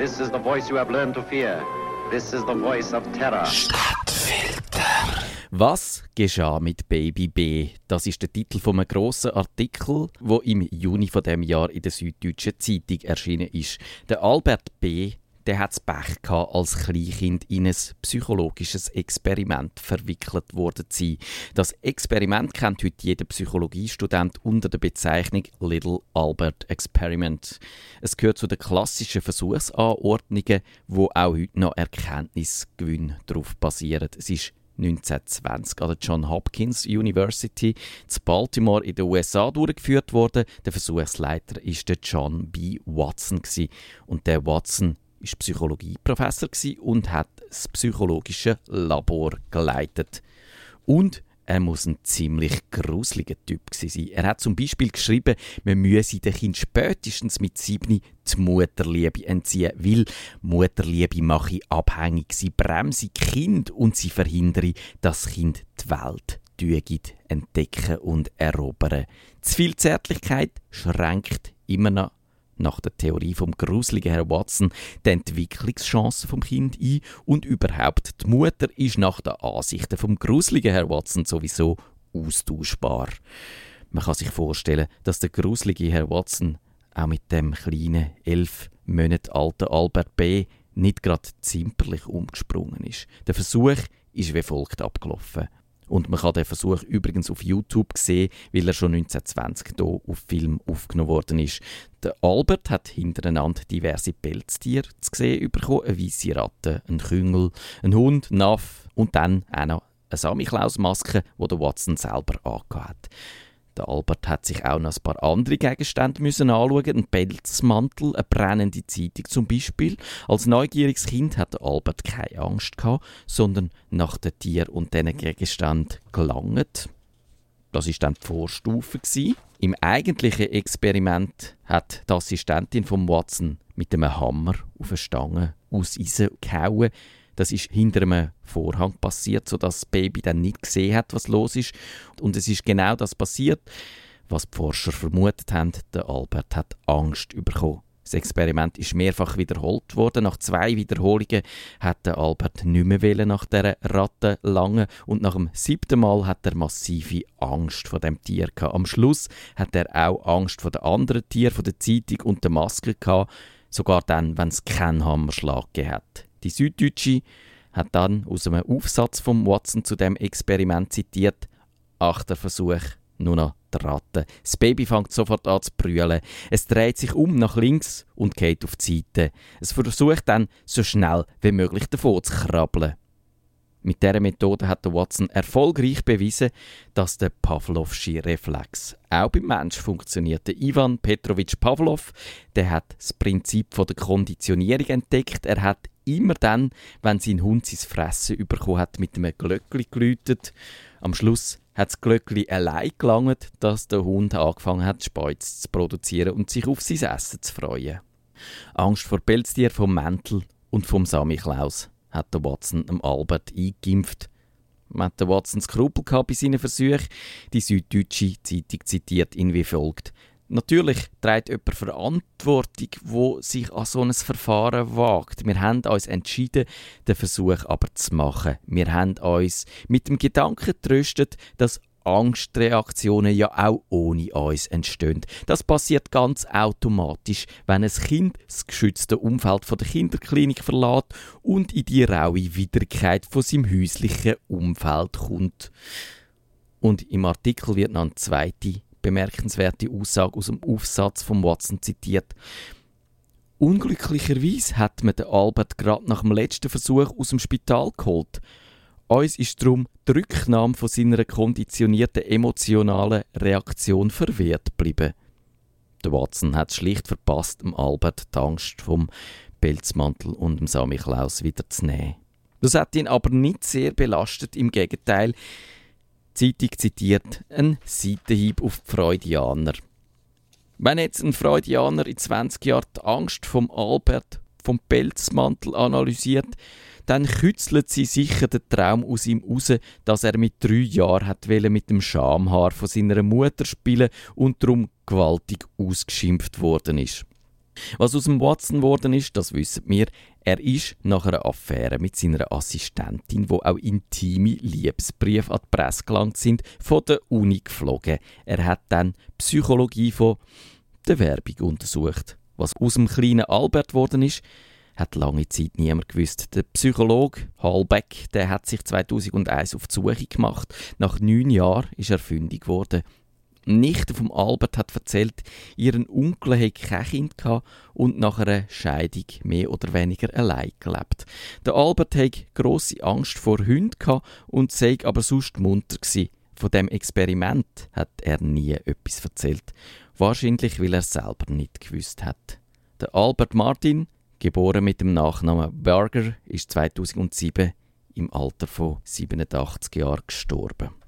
This is the voice you have learned to fear. This is the voice of terror. Stadtfilter. Was geschah mit Baby B? Das ist der Titel von einem grossen Artikel, wo im Juni von dem Jahr in der Süddeutschen Zeitung erschienen ist. Der Albert B der hat es Pech gehabt, als Kleinkind in ein psychologisches Experiment verwickelt worden zu sein. Das Experiment kennt heute jeder Psychologiestudent unter der Bezeichnung Little Albert Experiment. Es gehört zu den klassischen Versuchsanordnungen, wo auch heute noch Erkenntnisgewinn darauf basieren. Es ist 1920 an der John Hopkins University in Baltimore in den USA durchgeführt worden. Der Versuchsleiter ist der John B. Watson und der Watson ist Psychologieprofessor und hat das psychologische Labor geleitet. Und er muss ein ziemlich gruseliger Typ sein. Er hat zum Beispiel geschrieben, man müsse den Kind spätestens mit sieben die Mutterliebe entziehen, weil Mutterliebe mache abhängig, sie bremse Kind und sie verhindere, dass das Kind die Welt entdecken und erobern. Zu viel Zärtlichkeit schränkt immer noch nach der Theorie vom gruseligen Herr Watson die Entwicklungschancen vom Kind ein und überhaupt die Mutter ist nach den Ansichten vom gruseligen Herr Watson sowieso austauschbar. Man kann sich vorstellen, dass der gruselige Herr Watson auch mit dem kleinen elf Monate alten Albert B. nicht gerade zimperlich umgesprungen ist. Der Versuch ist wie folgt abgelaufen. Und man kann den Versuch übrigens auf YouTube sehen, weil er schon 1920 hier auf Film aufgenommen worden ist. Der Albert hat hintereinander diverse Pelztiere zu sehen bekommen. Eine weisse Ratte, ein Küngel, ein Hund, ein Aff und dann auch noch eine Samichlaus-Maske, die der Watson selber angehabt hat. Der Albert hat sich auch noch ein paar andere Gegenstände müssen anschauen. Ein Pelzmantel, eine brennende Zeitung zum Beispiel. Als neugieriges Kind hat Albert keine Angst gehabt, sondern nach den Tier und diesen Gegenständen gelangt. Das ist dann die Vorstufe gewesen. Im eigentlichen Experiment hat die Assistentin von Watson mit einem Hammer auf eine Stange aus Eisen gehauen. Das ist hinter einem Vorhang passiert, sodass das Baby dann nicht gesehen hat, was los ist. Und es ist genau das passiert, was die Forscher vermutet haben. Der Albert hat Angst bekommen. Das Experiment ist mehrfach wiederholt worden. Nach zwei Wiederholungen hat der Albert nicht mehr nach der Ratte lange und nach dem siebten Mal hat er massive Angst vor dem Tier gehabt. Am Schluss hat er auch Angst vor den anderen Tieren, vor der Zeitung und der Maske gehabt, sogar dann, wenn es keinen Hammerschlag hat. Die Süddeutsche hat dann aus einem Aufsatz von Watson zu dem Experiment zitiert: Achter Versuch, nur noch die Ratte. Das Baby fängt sofort an zu brüllen. Es dreht sich um nach links und geht auf die Seite. Es versucht dann, so schnell wie möglich davon zu krabbeln. Mit dieser Methode hat der Watson erfolgreich bewiesen, dass der Pavlovsche Reflex auch beim Mensch funktioniert. Der Ivan Petrovich Pavlov, der hat das Prinzip von der Konditionierung entdeckt. Er hat immer dann, wenn sein Hund sein Fressen bekommen hat, mit einem Glöckli geläutet. Am Schluss hat das Glöckli allein gelangt, dass der Hund angefangen hat, Speuz zu produzieren und sich auf sein Essen zu freuen. Angst vor Pelztier vom Mäntel und vom Samichlaus hat der Watson dem Albert eingeimpft. Man hat der Watson Skrupel bei seinen Versuchen. Die Süddeutsche Zeitung zitiert ihn wie folgt. Natürlich trägt jemand Verantwortung, wo sich an so ein Verfahren wagt. Wir haben uns entschieden, den Versuch aber zu machen. Wir haben uns mit dem Gedanken tröstet, dass Angstreaktionen ja auch ohne uns entstehen. Das passiert ganz automatisch, wenn ein Kind das geschützte Umfeld von der Kinderklinik verlässt und in die raue Wiederkeit von seinem häuslichen Umfeld kommt. Und im Artikel wird noch eine zweite bemerkenswerte Aussage aus dem Aufsatz von Watson zitiert. Unglücklicherweise hat man den Albert gerade nach dem letzten Versuch aus dem Spital geholt. Uns ist darum die Rücknahme von seiner konditionierten emotionalen Reaktion verwehrt geblieben. Der Watson hat schlicht verpasst, dem Albert die Angst vom Pelzmantel und dem Samichlaus wieder zu nehmen. Das hat ihn aber nicht sehr belastet, im Gegenteil. Zeitung zitiert einen Seitenhieb auf die Freudianer. Wenn jetzt ein Freudianer in 20 Jahren die Angst vom Albert vom Pelzmantel analysiert, dann kützelt sie sicher den Traum aus ihm raus, dass er mit drei Jahren hat mit dem Schamhaar von seiner Mutter spielen und darum gewaltig ausgeschimpft worden ist. Was aus dem Watson geworden ist, das wissen wir. Er ist nach einer Affäre mit seiner Assistentin, wo auch intime Liebesbriefe an die Presse gelangt sind, von der Uni geflogen. Er hat dann Psychologie von der Werbung untersucht. Was aus dem kleinen Albert geworden ist, hat lange Zeit niemand gewusst. Der Psychologe Hallbeck, der hat sich 2001 auf die Suche gemacht. Nach neun Jahren ist er fündig geworden. Nichte vom Albert hat erzählt, ihren Onkel hätte kein Kind gehabt und nach einer Scheidung mehr oder weniger allein gelebt. Der Albert hatte grosse Angst vor Hunden gehabt und sei aber sonst munter gewesen. Von dem Experiment hat er nie etwas erzählt. Wahrscheinlich, weil er selber nicht gewusst hat. Der Albert Martin geboren mit dem Nachnamen Berger, ist 2007 im Alter von 87 Jahren gestorben.